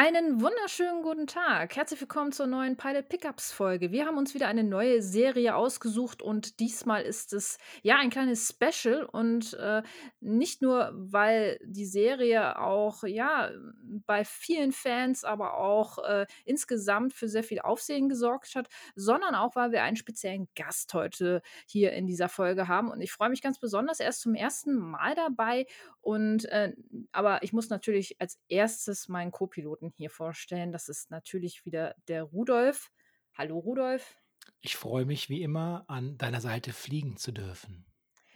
Einen wunderschönen Tag. Herzlich willkommen zur neuen Pilot Pickups Folge. Wir haben uns wieder eine neue Serie ausgesucht und diesmal ist es ja ein kleines Special und äh, nicht nur, weil die Serie auch ja bei vielen Fans, aber auch äh, insgesamt für sehr viel Aufsehen gesorgt hat, sondern auch, weil wir einen speziellen Gast heute hier in dieser Folge haben und ich freue mich ganz besonders. Er ist zum ersten Mal dabei und äh, aber ich muss natürlich als erstes meinen Co-Piloten Piloten hier vorstellen. Das ist natürlich wieder der Rudolf. Hallo Rudolf. Ich freue mich wie immer, an deiner Seite fliegen zu dürfen.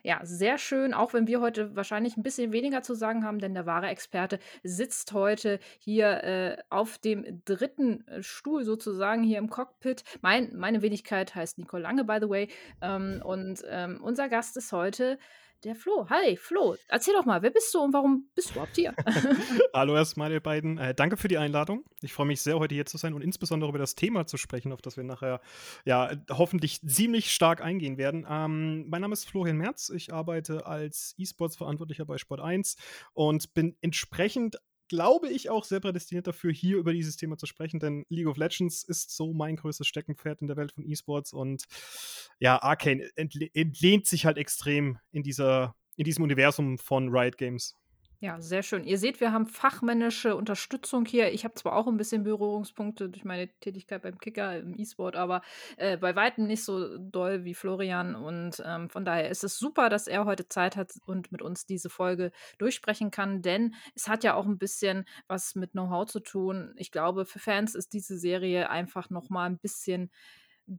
Ja, sehr schön, auch wenn wir heute wahrscheinlich ein bisschen weniger zu sagen haben, denn der wahre Experte sitzt heute hier äh, auf dem dritten äh, Stuhl sozusagen hier im Cockpit. Mein, meine Wenigkeit heißt Nicole Lange, by the way. Ähm, und ähm, unser Gast ist heute der Flo. Hi, Flo. Erzähl doch mal, wer bist du und warum bist du überhaupt hier? Hallo erstmal, ihr beiden. Äh, danke für die Einladung. Ich freue mich sehr, heute hier zu sein und insbesondere über das Thema zu sprechen, auf das wir nachher ja hoffentlich ziemlich stark eingehen werden. Ähm, mein Name ist Florian Merz. Ich arbeite als E-Sports-Verantwortlicher bei Sport 1 und bin entsprechend glaube ich, auch sehr prädestiniert dafür, hier über dieses Thema zu sprechen, denn League of Legends ist so mein größtes Steckenpferd in der Welt von E-Sports und ja, Arcane entlehnt sich halt extrem in dieser, in diesem Universum von Riot Games. Ja, sehr schön. Ihr seht, wir haben fachmännische Unterstützung hier. Ich habe zwar auch ein bisschen Berührungspunkte durch meine Tätigkeit beim Kicker im E-Sport, aber äh, bei weitem nicht so doll wie Florian. Und ähm, von daher ist es super, dass er heute Zeit hat und mit uns diese Folge durchsprechen kann, denn es hat ja auch ein bisschen was mit Know-how zu tun. Ich glaube, für Fans ist diese Serie einfach noch mal ein bisschen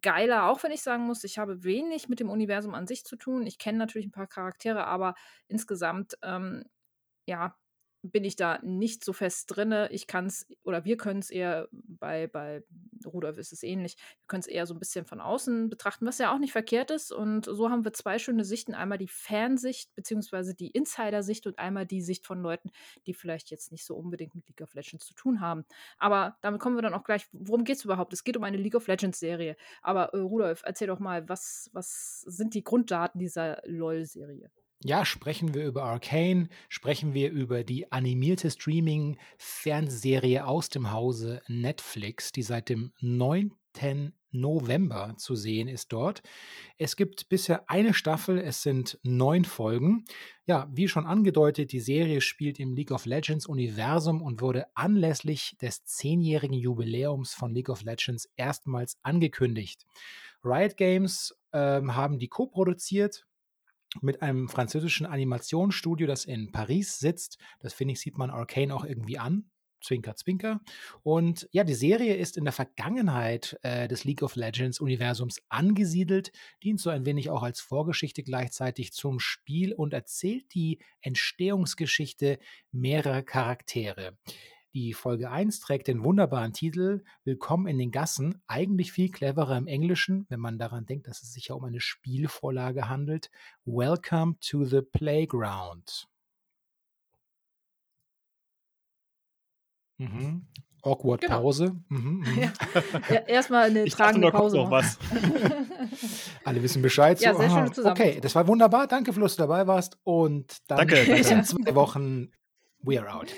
geiler, auch wenn ich sagen muss, ich habe wenig mit dem Universum an sich zu tun. Ich kenne natürlich ein paar Charaktere, aber insgesamt ähm, ja, bin ich da nicht so fest drinne. Ich kann es, oder wir können es eher, bei, bei Rudolf ist es ähnlich, wir können es eher so ein bisschen von außen betrachten, was ja auch nicht verkehrt ist. Und so haben wir zwei schöne Sichten. Einmal die Fansicht, beziehungsweise die Insider-Sicht und einmal die Sicht von Leuten, die vielleicht jetzt nicht so unbedingt mit League of Legends zu tun haben. Aber damit kommen wir dann auch gleich, worum geht es überhaupt? Es geht um eine League of Legends-Serie. Aber äh, Rudolf, erzähl doch mal, was, was sind die Grunddaten dieser LOL-Serie? Ja, sprechen wir über Arcane, sprechen wir über die animierte Streaming-Fernsehserie aus dem Hause Netflix, die seit dem 9. November zu sehen ist dort. Es gibt bisher eine Staffel, es sind neun Folgen. Ja, wie schon angedeutet, die Serie spielt im League of Legends Universum und wurde anlässlich des zehnjährigen Jubiläums von League of Legends erstmals angekündigt. Riot Games ähm, haben die co-produziert mit einem französischen Animationsstudio, das in Paris sitzt. Das finde ich, sieht man Arcane auch irgendwie an. Zwinker, Zwinker. Und ja, die Serie ist in der Vergangenheit äh, des League of Legends Universums angesiedelt, dient so ein wenig auch als Vorgeschichte gleichzeitig zum Spiel und erzählt die Entstehungsgeschichte mehrerer Charaktere. Die Folge 1 trägt den wunderbaren Titel Willkommen in den Gassen, eigentlich viel cleverer im Englischen, wenn man daran denkt, dass es sich ja um eine Spielvorlage handelt. Welcome to the Playground. Mhm. Awkward genau. Pause. Mhm, mhm. Ja. erstmal eine ich tragende dachte, Pause. Noch was. Alle wissen Bescheid. Ja, so, sehr schön zusammen. Okay, das war wunderbar. Danke, Fluss, dabei warst. Und dann danke, bis in zwei Wochen. We are out.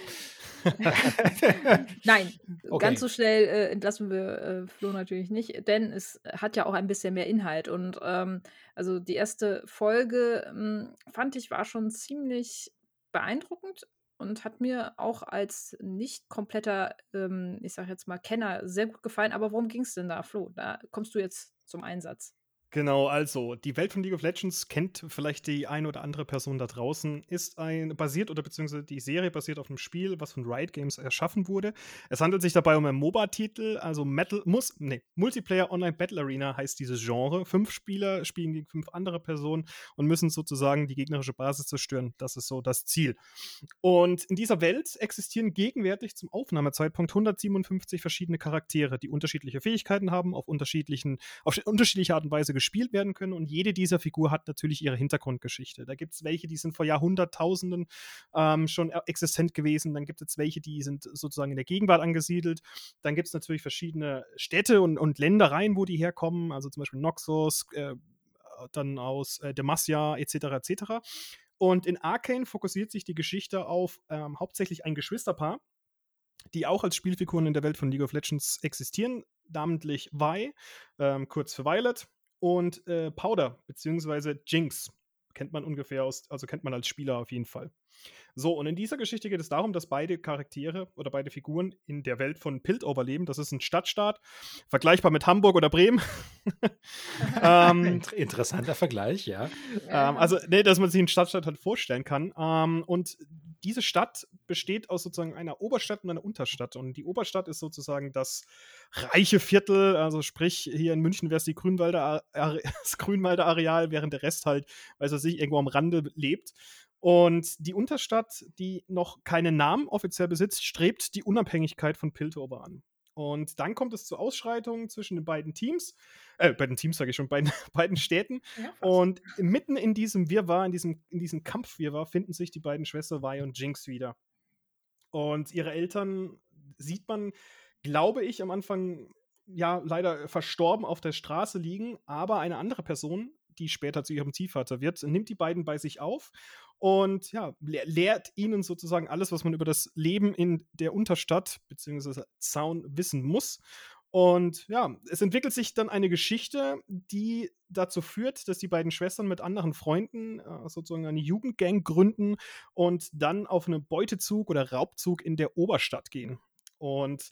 Nein, okay. ganz so schnell äh, entlassen wir äh, Flo natürlich nicht, denn es hat ja auch ein bisschen mehr Inhalt. Und ähm, also die erste Folge ähm, fand ich war schon ziemlich beeindruckend und hat mir auch als nicht kompletter, ähm, ich sag jetzt mal, Kenner sehr gut gefallen. Aber worum ging es denn da, Flo? Da kommst du jetzt zum Einsatz. Genau, also die Welt von League of Legends kennt vielleicht die eine oder andere Person da draußen, ist ein basiert oder beziehungsweise die Serie basiert auf einem Spiel, was von Riot Games erschaffen wurde. Es handelt sich dabei um einen MOBA-Titel, also Metal, muss, nee, Multiplayer Online Battle Arena heißt dieses Genre. Fünf Spieler spielen gegen fünf andere Personen und müssen sozusagen die gegnerische Basis zerstören. Das ist so das Ziel. Und in dieser Welt existieren gegenwärtig zum Aufnahmezeitpunkt 157 verschiedene Charaktere, die unterschiedliche Fähigkeiten haben, auf unterschiedlichen, auf unterschiedliche Art und Weise gespielt werden können. Und jede dieser Figur hat natürlich ihre Hintergrundgeschichte. Da gibt es welche, die sind vor Jahrhunderttausenden ähm, schon e-, existent gewesen. Dann gibt es welche, die sind sozusagen in der Gegenwart angesiedelt. Dann gibt es natürlich verschiedene Städte und, und Ländereien, wo die herkommen. Also zum Beispiel Noxus, äh, dann aus äh, Demacia etc. etc. Und in Arcane fokussiert sich die Geschichte auf ähm, hauptsächlich ein Geschwisterpaar, die auch als Spielfiguren in der Welt von League of Legends existieren, namentlich Vi, ähm, kurz für Violet, und äh, Powder, beziehungsweise Jinx. Kennt man ungefähr aus, also kennt man als Spieler auf jeden Fall. So, und in dieser Geschichte geht es darum, dass beide Charaktere oder beide Figuren in der Welt von Piltover leben. Das ist ein Stadtstaat, vergleichbar mit Hamburg oder Bremen. ähm, Interessanter Vergleich, ja. Ähm, also, nee, dass man sich einen Stadtstaat halt vorstellen kann. Ähm, und diese Stadt besteht aus sozusagen einer Oberstadt und einer Unterstadt. Und die Oberstadt ist sozusagen das reiche Viertel, also sprich, hier in München wäre es die Grünwalder, das Grünwalder Areal, während der Rest halt, weil es sich irgendwo am Rande lebt. Und die Unterstadt, die noch keinen Namen offiziell besitzt, strebt die Unabhängigkeit von Piltover an. Und dann kommt es zu Ausschreitungen zwischen den beiden Teams, äh, beiden Teams sage ich schon, beiden, beiden Städten. Ja, und mitten in diesem Wirrwarr, in diesem, in diesem Kampfwirrwarr, finden sich die beiden Schwestern Vi und Jinx wieder. Und ihre Eltern sieht man, glaube ich, am Anfang ja leider verstorben auf der Straße liegen, aber eine andere Person, die später zu ihrem Ziehvater wird, nimmt die beiden bei sich auf und ja, lehrt ihnen sozusagen alles, was man über das Leben in der Unterstadt bzw. Zaun wissen muss. Und ja, es entwickelt sich dann eine Geschichte, die dazu führt, dass die beiden Schwestern mit anderen Freunden äh, sozusagen eine Jugendgang gründen und dann auf einen Beutezug oder Raubzug in der Oberstadt gehen. Und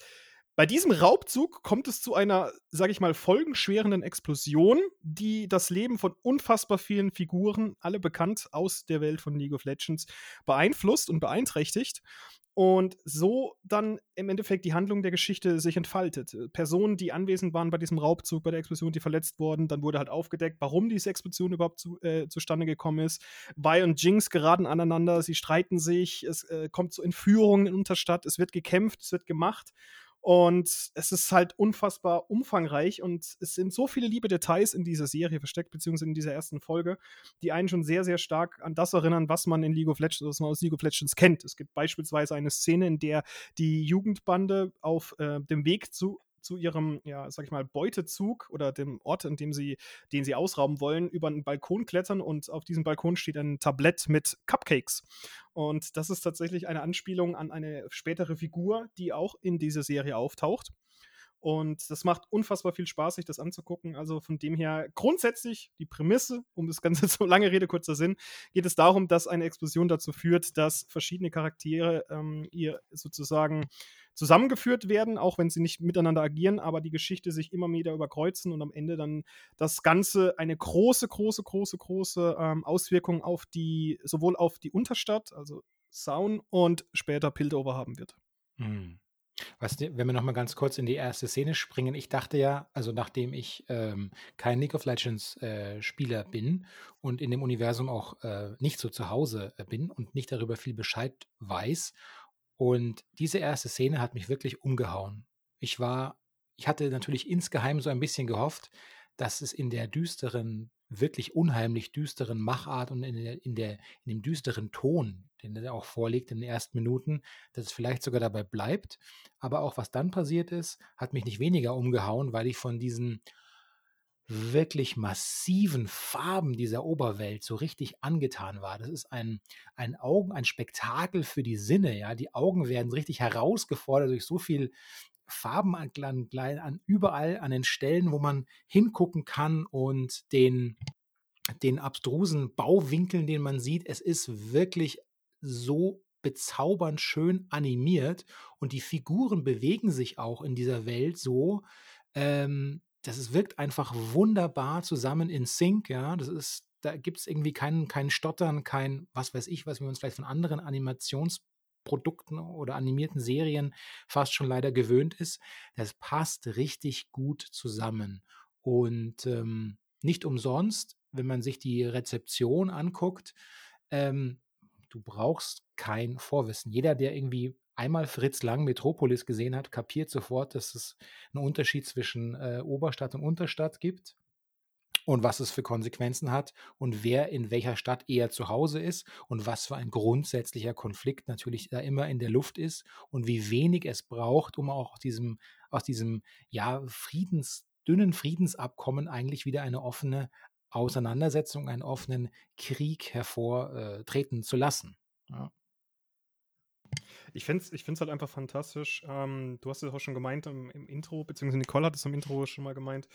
bei diesem Raubzug kommt es zu einer, sag ich mal, folgenschwerenden Explosion, die das Leben von unfassbar vielen Figuren, alle bekannt aus der Welt von League of Legends, beeinflusst und beeinträchtigt. Und so dann im Endeffekt die Handlung der Geschichte sich entfaltet. Personen, die anwesend waren bei diesem Raubzug, bei der Explosion, die verletzt wurden, dann wurde halt aufgedeckt, warum diese Explosion überhaupt zu, äh, zustande gekommen ist. Vi und Jinx geraten aneinander, sie streiten sich, es äh, kommt zu Entführungen in Unterstadt, es wird gekämpft, es wird gemacht. Und es ist halt unfassbar umfangreich und es sind so viele liebe Details in dieser Serie versteckt, beziehungsweise in dieser ersten Folge, die einen schon sehr, sehr stark an das erinnern, was man in League of Legends, was man aus League of Legends kennt. Es gibt beispielsweise eine Szene, in der die Jugendbande auf äh, dem Weg zu zu ihrem, ja, sag ich mal, Beutezug oder dem Ort, in dem sie, den sie ausrauben wollen, über einen Balkon klettern und auf diesem Balkon steht ein Tablett mit Cupcakes. Und das ist tatsächlich eine Anspielung an eine spätere Figur, die auch in dieser Serie auftaucht. Und das macht unfassbar viel Spaß, sich das anzugucken. Also von dem her grundsätzlich die Prämisse, um das Ganze zu lange Rede, kurzer Sinn, geht es darum, dass eine Explosion dazu führt, dass verschiedene Charaktere ähm, ihr sozusagen zusammengeführt werden, auch wenn sie nicht miteinander agieren, aber die Geschichte sich immer wieder überkreuzen und am Ende dann das Ganze eine große, große, große, große ähm, Auswirkung auf die, sowohl auf die Unterstadt, also Sound und später Piltover haben wird. Mhm. Was, wenn wir nochmal ganz kurz in die erste Szene springen, ich dachte ja, also nachdem ich ähm, kein League of Legends äh, Spieler bin und in dem Universum auch äh, nicht so zu Hause äh, bin und nicht darüber viel Bescheid weiß und diese erste Szene hat mich wirklich umgehauen. Ich war, ich hatte natürlich insgeheim so ein bisschen gehofft, dass es in der düsteren, wirklich unheimlich düsteren Machart und in, der, in, der, in dem düsteren Ton, den er auch vorlegt in den ersten Minuten, dass es vielleicht sogar dabei bleibt. Aber auch was dann passiert ist, hat mich nicht weniger umgehauen, weil ich von diesen wirklich massiven Farben dieser Oberwelt so richtig angetan war. Das ist ein, ein Augen, ein Spektakel für die Sinne, ja. Die Augen werden richtig herausgefordert durch so viel Farben an, an überall an den Stellen, wo man hingucken kann und den, den abstrusen Bauwinkeln, den man sieht. Es ist wirklich so bezaubernd schön animiert und die Figuren bewegen sich auch in dieser Welt so, ähm, das ist, wirkt einfach wunderbar zusammen in Sync, ja. Das ist, da gibt es irgendwie keinen, kein Stottern, kein, was weiß ich, was wir uns vielleicht von anderen Animationsprodukten oder animierten Serien fast schon leider gewöhnt ist. Das passt richtig gut zusammen. Und ähm, nicht umsonst, wenn man sich die Rezeption anguckt, ähm, du brauchst kein Vorwissen. Jeder, der irgendwie einmal Fritz Lang Metropolis gesehen hat, kapiert sofort, dass es einen Unterschied zwischen äh, Oberstadt und Unterstadt gibt und was es für Konsequenzen hat und wer in welcher Stadt eher zu Hause ist und was für ein grundsätzlicher Konflikt natürlich da immer in der Luft ist und wie wenig es braucht, um auch aus diesem, aus diesem ja, Friedens, dünnen Friedensabkommen eigentlich wieder eine offene Auseinandersetzung, einen offenen Krieg hervortreten zu lassen. Ja. Ich finde es ich halt einfach fantastisch. Ähm, du hast es auch schon gemeint im, im, Intro, beziehungsweise Nicole hat es im Intro schon mal gemeint,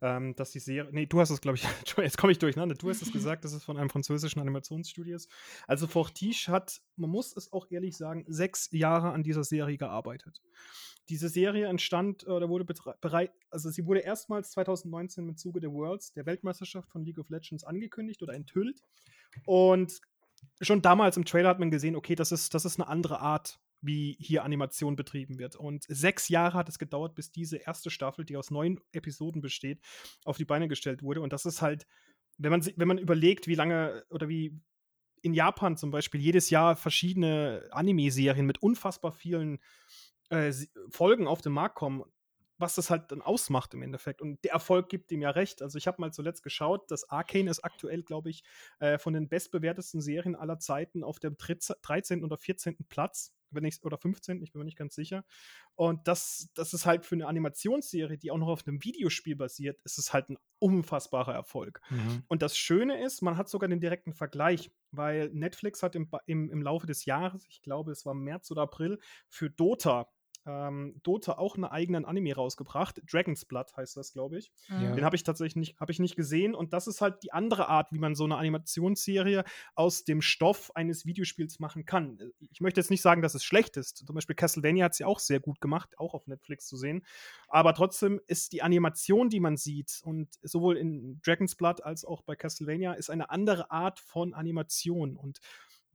ähm, dass die Serie. Nee, du hast es, glaube ich, jetzt komme ich durcheinander. Du hast es gesagt, das ist von einem französischen Animationsstudio. Also Fortiche hat, man muss es auch ehrlich sagen, sechs Jahre an dieser Serie gearbeitet. Diese Serie entstand oder wurde bereit, also sie wurde erstmals 2019 im Zuge der Worlds, der Weltmeisterschaft von League of Legends, angekündigt oder enthüllt. Und schon damals im Trailer hat man gesehen, okay, das ist, das ist eine andere Art, wie hier Animation betrieben wird. Und sechs Jahre hat es gedauert, bis diese erste Staffel, die aus neun Episoden besteht, auf die Beine gestellt wurde. Und das ist halt, wenn man, wenn man überlegt, wie lange oder wie in Japan zum Beispiel jedes Jahr verschiedene Anime-Serien mit unfassbar vielen äh, Folgen auf den Markt kommen, was das halt dann ausmacht im Endeffekt. Und der Erfolg gibt ihm ja recht. Also ich habe mal zuletzt geschaut, das Arcane ist aktuell, glaube ich, äh, von den bestbewertesten Serien aller Zeiten auf dem 13. oder 14. Platz, wenn ich oder 15. Ich bin mir nicht ganz sicher. Und das, das ist halt für eine Animationsserie, die auch noch auf einem Videospiel basiert, ist es halt ein unfassbarer Erfolg. Mhm. Und das Schöne ist, man hat sogar den direkten Vergleich, weil Netflix hat im, im, im Laufe des Jahres, ich glaube, es war März oder April, für Dota ähm, Dota auch einen eigenen Anime rausgebracht. Dragon's Blood heißt das, glaube ich. Ja. Den habe ich tatsächlich nicht, hab ich nicht gesehen. Und das ist halt die andere Art, wie man so eine Animationsserie aus dem Stoff eines Videospiels machen kann. Ich möchte jetzt nicht sagen, dass es schlecht ist. Zum Beispiel Castlevania hat es ja auch sehr gut gemacht, auch auf Netflix zu sehen. Aber trotzdem ist die Animation, die man sieht, und sowohl in Dragon's Blood als auch bei Castlevania, ist eine andere Art von Animation. Und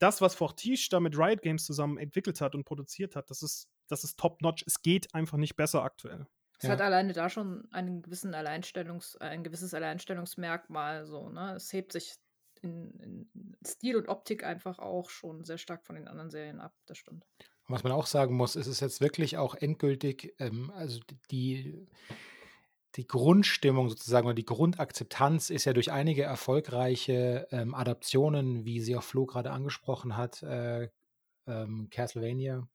das, was Fortiche da mit Riot Games zusammen entwickelt hat und produziert hat, das ist das ist top-notch. Es geht einfach nicht besser aktuell. Es ja. hat alleine da schon einen gewissen Alleinstellungs, ein gewisses Alleinstellungsmerkmal. So, ne? Es hebt sich in, in, Stil und Optik einfach auch schon sehr stark von den anderen Serien ab. Das stimmt. was man auch sagen muss, ist es jetzt wirklich auch endgültig, ähm, also die, die Grundstimmung sozusagen oder die Grundakzeptanz ist ja durch einige erfolgreiche ähm, Adaptionen, wie sie auch Flo gerade angesprochen hat, äh, ähm, Castlevania,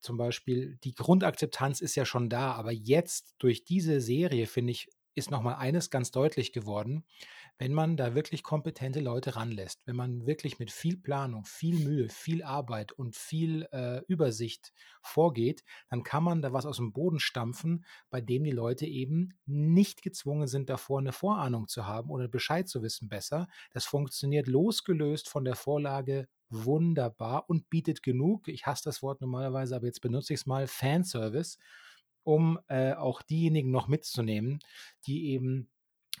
zum Beispiel, die Grundakzeptanz ist ja schon da, aber jetzt durch diese Serie, finde ich, ist nochmal eines ganz deutlich geworden, wenn man da wirklich kompetente Leute ranlässt, wenn man wirklich mit viel Planung, viel Mühe, viel Arbeit und viel äh, Übersicht vorgeht, dann kann man da was aus dem Boden stampfen, bei dem die Leute eben nicht gezwungen sind, davor eine Vorahnung zu haben oder Bescheid zu wissen besser. Das funktioniert losgelöst von der Vorlage wunderbar und bietet genug, ich hasse das Wort normalerweise, aber jetzt benutze ich es mal, Fanservice, um äh, auch diejenigen noch mitzunehmen, die eben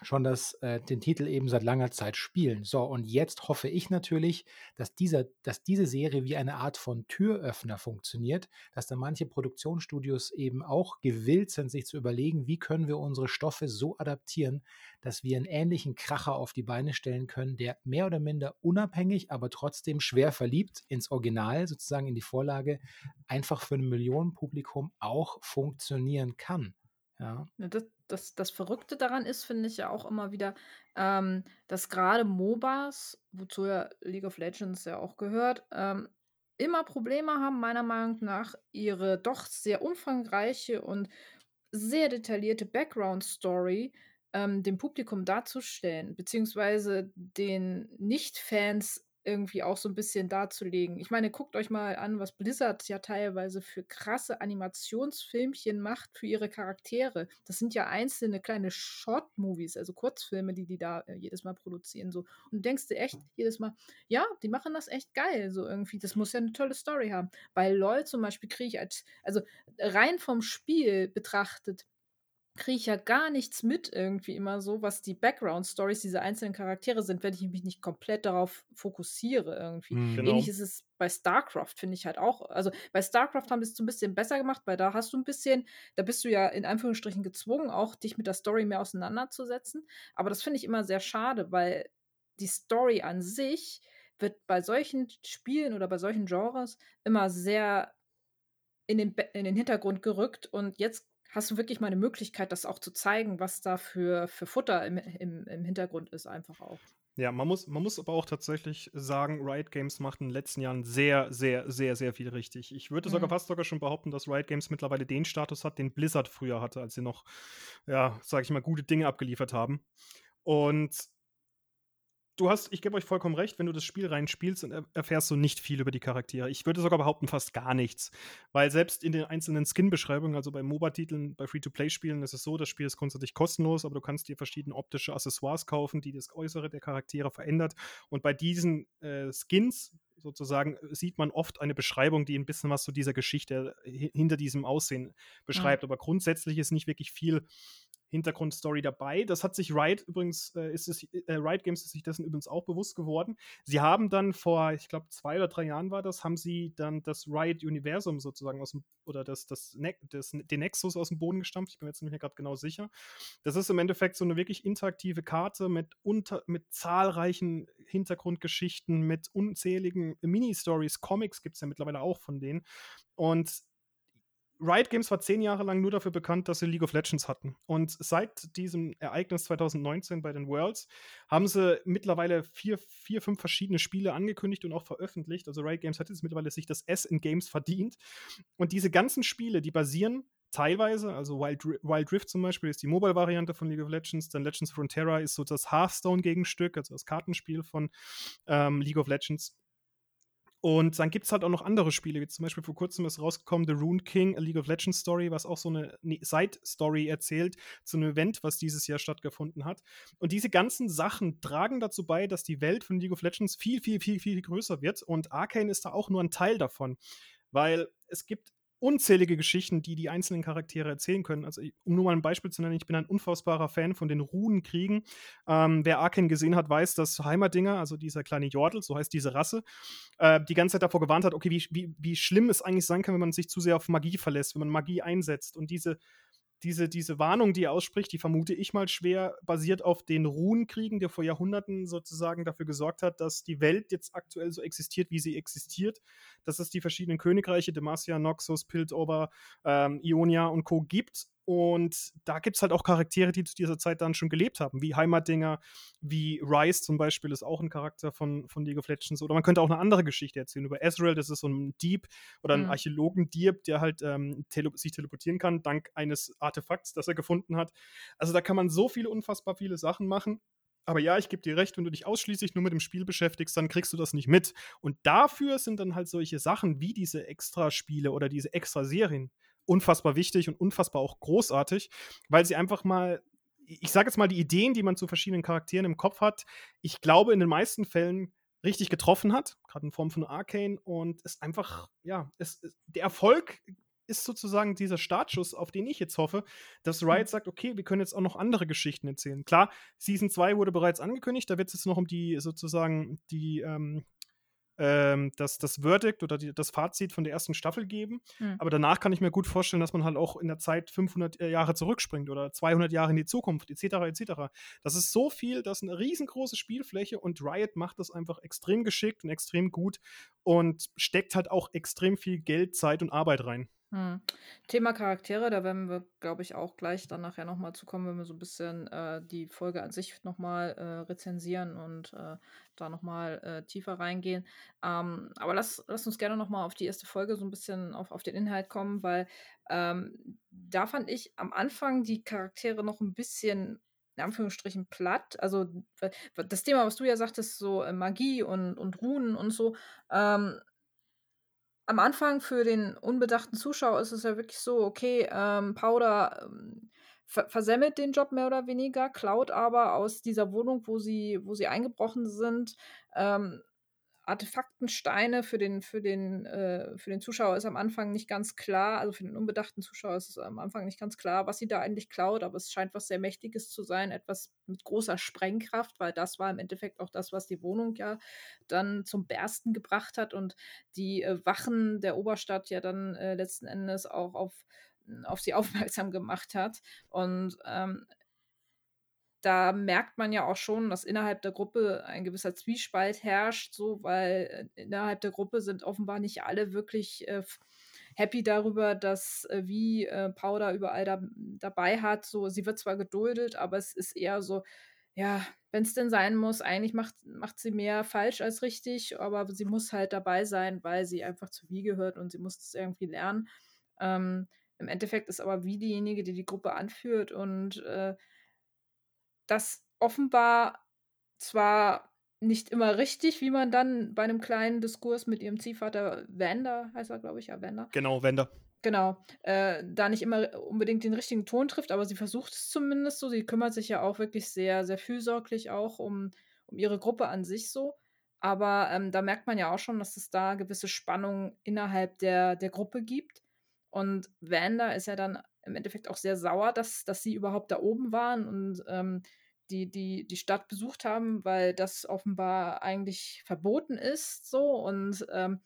schon das, äh, den Titel eben seit langer Zeit spielen. So, und jetzt hoffe ich natürlich, dass, dieser, dass diese Serie wie eine Art von Türöffner funktioniert, dass da manche Produktionsstudios eben auch gewillt sind, sich zu überlegen, wie können wir unsere Stoffe so adaptieren, dass wir einen ähnlichen Kracher auf die Beine stellen können, der mehr oder minder unabhängig, aber trotzdem schwer verliebt ins Original, sozusagen in die Vorlage, einfach für ein Millionenpublikum auch funktionieren kann. Ja. ja das, das, das Verrückte daran ist, finde ich ja auch immer wieder, ähm, dass gerade MOBAs, wozu ja League of Legends ja auch gehört, ähm, immer Probleme haben, meiner Meinung nach, ihre doch sehr umfangreiche und sehr detaillierte Background-Story ähm, dem Publikum darzustellen, beziehungsweise den Nicht-Fans irgendwie auch so ein bisschen darzulegen. Ich meine, guckt euch mal an, was Blizzard ja teilweise für krasse Animationsfilmchen macht für ihre Charaktere. Das sind ja einzelne kleine Short-Movies, also Kurzfilme, die die da äh, jedes Mal produzieren. So. Und du denkst dir echt jedes Mal, ja, die machen das echt geil. So irgendwie, das muss ja eine tolle Story haben. Bei LOL zum Beispiel kriege ich als, also rein vom Spiel betrachtet, kriege ich ja gar nichts mit irgendwie immer so, was die Background-Stories dieser einzelnen Charaktere sind, wenn ich mich nicht komplett darauf fokussiere irgendwie. Mhm. Genau. Ähnlich ist es bei StarCraft, finde ich halt auch. Also bei StarCraft haben sie es so ein bisschen besser gemacht, weil da hast du ein bisschen, da bist du ja in Anführungsstrichen gezwungen, auch dich mit der Story mehr auseinanderzusetzen. Aber das finde ich immer sehr schade, weil die Story an sich wird bei solchen Spielen oder bei solchen Genres immer sehr in den, in den Hintergrund gerückt und jetzt hast du wirklich mal eine Möglichkeit, das auch zu zeigen, was da für, für Futter im, im, im Hintergrund ist, einfach auch. Ja, man muss, man muss aber auch tatsächlich sagen, Riot Games macht in den letzten Jahren sehr, sehr, sehr, sehr viel richtig. Ich würde mhm. sogar fast sogar schon behaupten, dass Riot Games mittlerweile den Status hat, den Blizzard früher hatte, als sie noch, ja, sag ich mal, gute Dinge abgeliefert haben. Und du hast, ich gebe euch vollkommen recht, wenn du das Spiel reinspielst, dann erfährst du nicht viel über die Charaktere. Ich würde sogar behaupten, fast gar nichts. Weil selbst in den einzelnen Skin-Beschreibungen, also bei MOBA-Titeln, bei Free-to-Play-Spielen, ist es so, das Spiel ist grundsätzlich kostenlos, aber du kannst dir verschiedene optische Accessoires kaufen, die das Äußere der Charaktere verändert. Und bei diesen äh, Skins, sozusagen sieht man oft eine Beschreibung, die ein bisschen was zu dieser Geschichte hinter diesem Aussehen beschreibt. Ja. Aber grundsätzlich ist nicht wirklich viel Hintergrundstory dabei. Das hat sich Riot übrigens, äh, ist es, äh, Riot Games ist sich dessen übrigens auch bewusst geworden. Sie haben dann vor, ich glaube, zwei oder drei Jahren war das, haben sie dann das Riot-Universum sozusagen aus dem, oder das, das, ne das, den Nexus aus dem Boden gestampft. Ich bin mir jetzt nicht mehr gerade genau sicher. Das ist im Endeffekt so eine wirklich interaktive Karte mit, unter, mit zahlreichen Hintergrundgeschichten, mit unzähligen Mini-Stories, Comics gibt es ja mittlerweile auch von denen. Und Riot Games war zehn Jahre lang nur dafür bekannt, dass sie League of Legends hatten. Und seit diesem Ereignis 2019 bei den Worlds haben sie mittlerweile vier, vier, fünf verschiedene Spiele angekündigt und auch veröffentlicht. Also Riot Games hat jetzt mittlerweile sich das S in Games verdient. Und diese ganzen Spiele, die basieren teilweise, also Wild, Wild Rift zum Beispiel ist die Mobile-Variante von League of Legends, dann Legends of Runeterra ist so das Hearthstone-Gegenstück, also das Kartenspiel von ähm, League of Legends. Und dann gibt es halt auch noch andere Spiele, wie zum Beispiel vor kurzem ist rausgekommen The Rune King, a League of Legends Story, was auch so eine Side-Story erzählt zu einem Event, was dieses Jahr stattgefunden hat. Und diese ganzen Sachen tragen dazu bei, dass die Welt von League of Legends viel, viel, viel, viel größer wird. Und Arcane ist da auch nur ein Teil davon. Weil es gibt unzählige Geschichten, die die einzelnen Charaktere erzählen können. Also, um nur mal ein Beispiel zu nennen, ich bin ein unfassbarer Fan von den Runenkriegen. Ähm, wer Arken gesehen hat, weiß, dass Heimerdinger, also dieser kleine Jordel, so heißt diese Rasse, äh, die ganze Zeit davor gewarnt hat, okay, wie, wie, wie schlimm es eigentlich sein kann, wenn man sich zu sehr auf Magie verlässt, wenn man Magie einsetzt. Und diese diese, diese Warnung, die er ausspricht, die vermute ich mal schwer, basiert auf den Runenkriegen, der vor Jahrhunderten sozusagen dafür gesorgt hat, dass die Welt jetzt aktuell so existiert, wie sie existiert. Dass es die verschiedenen Königreiche, Demacia, Noxus, Piltover, ähm, Ionia und Co. gibt und da gibt es halt auch Charaktere, die zu dieser Zeit dann schon gelebt haben, wie Heimatdinger, wie Rice zum Beispiel ist auch ein Charakter von, von League of Legends. Oder man könnte auch eine andere Geschichte erzählen über Ezreal, das ist so ein Dieb oder ein mhm. Archäologen-Dieb, der halt ähm, tele sich teleportieren kann, dank eines Artefakts, das er gefunden hat. Also da kann man so viele, unfassbar viele Sachen machen. Aber ja, ich gebe dir recht, wenn du dich ausschließlich nur mit dem Spiel beschäftigst, dann kriegst du das nicht mit. Und dafür sind dann halt solche Sachen wie diese Extra-Spiele oder diese Extra-Serien unfassbar wichtig und unfassbar auch großartig, weil sie einfach mal, ich sage jetzt mal, die Ideen, die man zu verschiedenen Charakteren im Kopf hat, ich glaube, in den meisten Fällen richtig getroffen hat, gerade in Form von Arcane und es einfach, ja, es, der Erfolg ist sozusagen dieser Startschuss, auf den ich jetzt hoffe, dass Riot mhm. sagt, okay, wir können jetzt auch noch andere Geschichten erzählen. Klar, Season 2 wurde bereits angekündigt, da wird es jetzt noch um die sozusagen die ähm, ähm, das, das Verdict oder die, das Fazit von der ersten Staffel geben. Mhm. Aber danach kann ich mir gut vorstellen, dass man halt auch in der Zeit 500 äh, Jahre zurückspringt oder 200 Jahre in die Zukunft, etc., etc. Das ist so viel, das ist eine riesengroße Spielfläche und Riot macht das einfach extrem geschickt und extrem gut und steckt halt auch extrem viel Geld, Zeit und Arbeit rein. Hm. Thema Charaktere, da werden wir, glaube ich, auch gleich dann nachher nochmal zu kommen, wenn wir so ein bisschen äh, die Folge an sich nochmal äh, rezensieren und äh, da nochmal äh, tiefer reingehen. Ähm, aber lass, lass uns gerne nochmal auf die erste Folge so ein bisschen auf, auf den Inhalt kommen, weil ähm, da fand ich am Anfang die Charaktere noch ein bisschen in Anführungsstrichen platt. Also das Thema, was du ja sagtest, so äh, Magie und, und Runen und so, ähm, am Anfang für den unbedachten Zuschauer ist es ja wirklich so, okay, ähm, Powder ähm, ver versemmelt den Job mehr oder weniger, klaut aber aus dieser Wohnung, wo sie, wo sie eingebrochen sind, ähm, Artefaktensteine für den, für den, äh, für den Zuschauer ist am Anfang nicht ganz klar, also für den unbedachten Zuschauer ist es am Anfang nicht ganz klar, was sie da eigentlich klaut, aber es scheint was sehr Mächtiges zu sein, etwas mit großer Sprengkraft, weil das war im Endeffekt auch das, was die Wohnung ja dann zum Bersten gebracht hat und die äh, Wachen der Oberstadt ja dann äh, letzten Endes auch auf auf sie aufmerksam gemacht hat. Und ähm, da merkt man ja auch schon, dass innerhalb der Gruppe ein gewisser Zwiespalt herrscht, so, weil äh, innerhalb der Gruppe sind offenbar nicht alle wirklich äh, happy darüber, dass äh, wie äh, Powder überall da, dabei hat. So, sie wird zwar geduldet, aber es ist eher so, ja, wenn es denn sein muss, eigentlich macht, macht sie mehr falsch als richtig, aber sie muss halt dabei sein, weil sie einfach zu wie gehört und sie muss es irgendwie lernen. Ähm, Im Endeffekt ist aber wie diejenige, die die Gruppe anführt und äh, das offenbar zwar nicht immer richtig, wie man dann bei einem kleinen Diskurs mit ihrem Ziehvater Wanda, heißt er, glaube ich, ja, Wanda. Genau, Wanda. Genau, äh, da nicht immer unbedingt den richtigen Ton trifft, aber sie versucht es zumindest so. Sie kümmert sich ja auch wirklich sehr, sehr fürsorglich auch um, um ihre Gruppe an sich so. Aber ähm, da merkt man ja auch schon, dass es da gewisse Spannungen innerhalb der, der Gruppe gibt. Und Wanda ist ja dann im Endeffekt auch sehr sauer, dass, dass sie überhaupt da oben waren und ähm, die, die die Stadt besucht haben, weil das offenbar eigentlich verboten ist. So und ähm,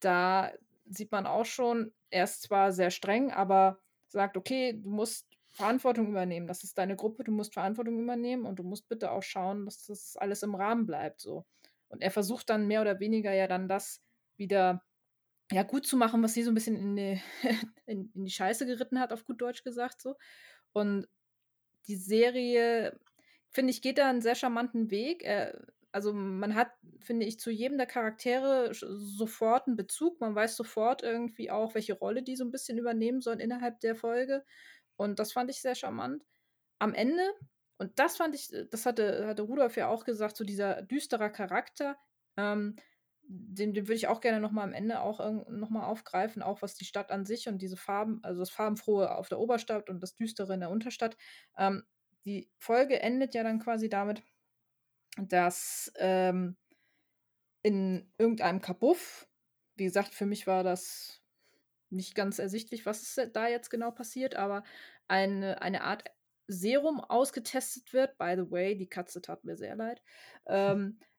da sieht man auch schon, er ist zwar sehr streng, aber sagt, okay, du musst Verantwortung übernehmen. Das ist deine Gruppe, du musst Verantwortung übernehmen und du musst bitte auch schauen, dass das alles im Rahmen bleibt. So. Und er versucht dann mehr oder weniger ja dann das wieder ja, gut zu machen, was sie so ein bisschen in die, in, in die Scheiße geritten hat, auf gut Deutsch gesagt. so. Und die Serie, finde ich, geht da einen sehr charmanten Weg. Er, also man hat, finde ich, zu jedem der Charaktere sofort einen Bezug. Man weiß sofort irgendwie auch, welche Rolle die so ein bisschen übernehmen sollen innerhalb der Folge. Und das fand ich sehr charmant. Am Ende, und das fand ich, das hatte, hatte Rudolf ja auch gesagt, so dieser düsterer Charakter, ähm, den, den würde ich auch gerne nochmal am Ende auch nochmal aufgreifen, auch was die Stadt an sich und diese Farben, also das Farbenfrohe auf der Oberstadt und das Düstere in der Unterstadt. Ähm, die Folge endet ja dann quasi damit, dass ähm, in irgendeinem Kabuff, wie gesagt, für mich war das nicht ganz ersichtlich, was da jetzt genau passiert, aber eine, eine Art Serum ausgetestet wird. By the way, die Katze tat mir sehr leid. Ähm,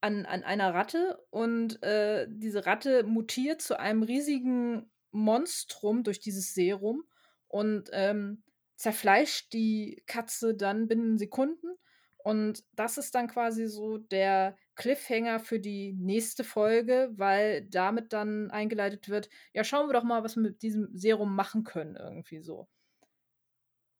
an, an einer Ratte und äh, diese Ratte mutiert zu einem riesigen Monstrum durch dieses Serum und ähm, zerfleischt die Katze dann binnen Sekunden und das ist dann quasi so der Cliffhanger für die nächste Folge, weil damit dann eingeleitet wird, ja, schauen wir doch mal, was wir mit diesem Serum machen können, irgendwie so.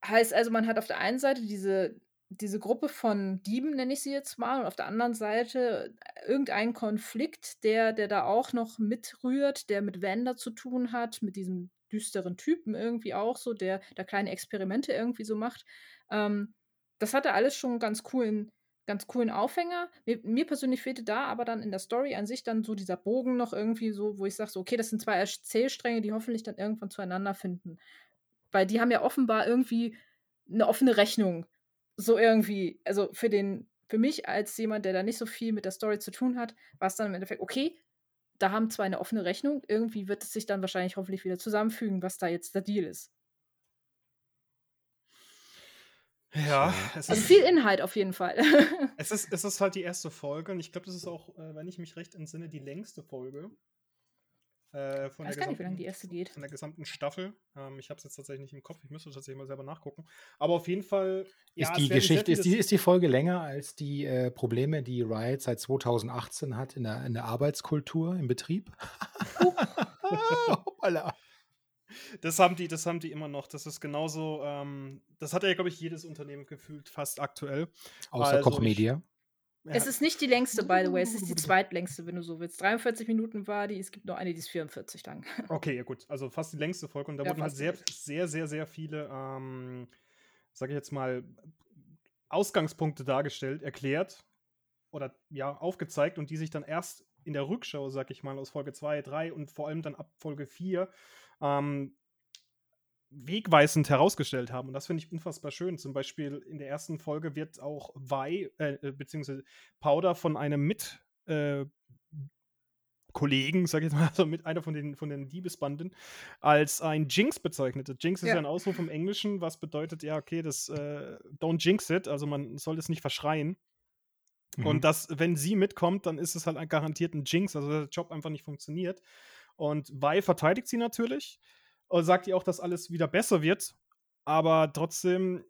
Heißt also, man hat auf der einen Seite diese, diese Gruppe von Dieben, nenne ich sie jetzt mal, und auf der anderen Seite irgendeinen Konflikt, der, der da auch noch mitrührt, der mit Wanda zu tun hat, mit diesem düsteren Typen irgendwie auch so, der da kleine Experimente irgendwie so macht. Ähm, das hatte alles schon ganz coolen, ganz coolen Aufhänger. Mir, mir, persönlich fehlte da aber dann in der Story an sich dann so dieser Bogen noch irgendwie so, wo ich sage, so, okay, das sind zwei Erzählstränge, die hoffentlich dann irgendwann zueinander finden. Weil die haben ja offenbar irgendwie eine offene Rechnung. So irgendwie, also für den, für mich als jemand, der da nicht so viel mit der Story zu tun hat, war es dann im Endeffekt, okay, da haben zwei eine offene Rechnung, irgendwie wird es sich dann wahrscheinlich hoffentlich wieder zusammenfügen, was da jetzt der Deal ist. Ja, es also ist, viel Inhalt auf jeden Fall. es, ist, es ist halt die erste Folge und ich glaube, das ist auch, äh, wenn ich mich recht entsinne, die längste Folge. Äh, von ich weiß gar nicht, wie lange die erste geht. Von der gesamten Staffel. Ähm, ich habe es jetzt tatsächlich nicht im Kopf, ich müsste tatsächlich mal selber nachgucken. Aber auf jeden Fall. Ist die Geschichte, ist die, ist die Folge länger als die äh, Probleme, die Riot seit 2018 hat in der, in der Arbeitskultur im Betrieb? Hoppala. Das haben die, das haben die immer noch. Das ist genauso, ähm, das hat ja, glaube ich, jedes Unternehmen gefühlt, fast aktuell. Außer also Koch Media. Ja. Es ist nicht die längste, by the way. Es ist die zweitlängste, wenn du so willst. 43 Minuten war die. Es gibt noch eine, die ist 44 lang. Okay, ja gut. Also fast die längste Folge. Und da ja, wurden halt sehr, sehr, sehr, sehr viele, ähm, sage ich jetzt mal, Ausgangspunkte dargestellt, erklärt oder ja, aufgezeigt und die sich dann erst in der Rückschau, sag ich mal, aus Folge 2, 3 und vor allem dann ab Folge 4 ähm, wegweisend herausgestellt haben. Und das finde ich unfassbar schön. Zum Beispiel in der ersten Folge wird auch Vi, äh, äh, beziehungsweise Powder von einem Mit- äh, Kollegen, sag ich mal, also mit einer von den, von den Diebesbanden, als ein Jinx bezeichnet. Jinx ist ja. ja ein Ausruf im Englischen, was bedeutet, ja, okay, das äh, don't jinx it, also man soll es nicht verschreien. Mhm. Und das, wenn sie mitkommt, dann ist es halt garantiert ein Jinx, also der Job einfach nicht funktioniert. Und Vi verteidigt sie natürlich sagt ihr auch, dass alles wieder besser wird. Aber trotzdem,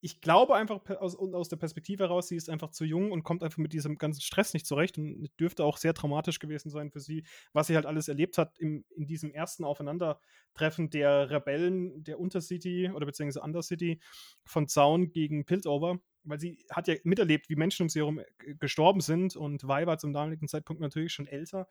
ich glaube einfach aus, aus der Perspektive heraus, sie ist einfach zu jung und kommt einfach mit diesem ganzen Stress nicht zurecht und dürfte auch sehr traumatisch gewesen sein für sie, was sie halt alles erlebt hat im, in diesem ersten Aufeinandertreffen der Rebellen der Untercity oder beziehungsweise Undercity von Zaun gegen Piltover weil sie hat ja miterlebt, wie Menschen um sie herum äh, gestorben sind und war zum damaligen Zeitpunkt natürlich schon älter.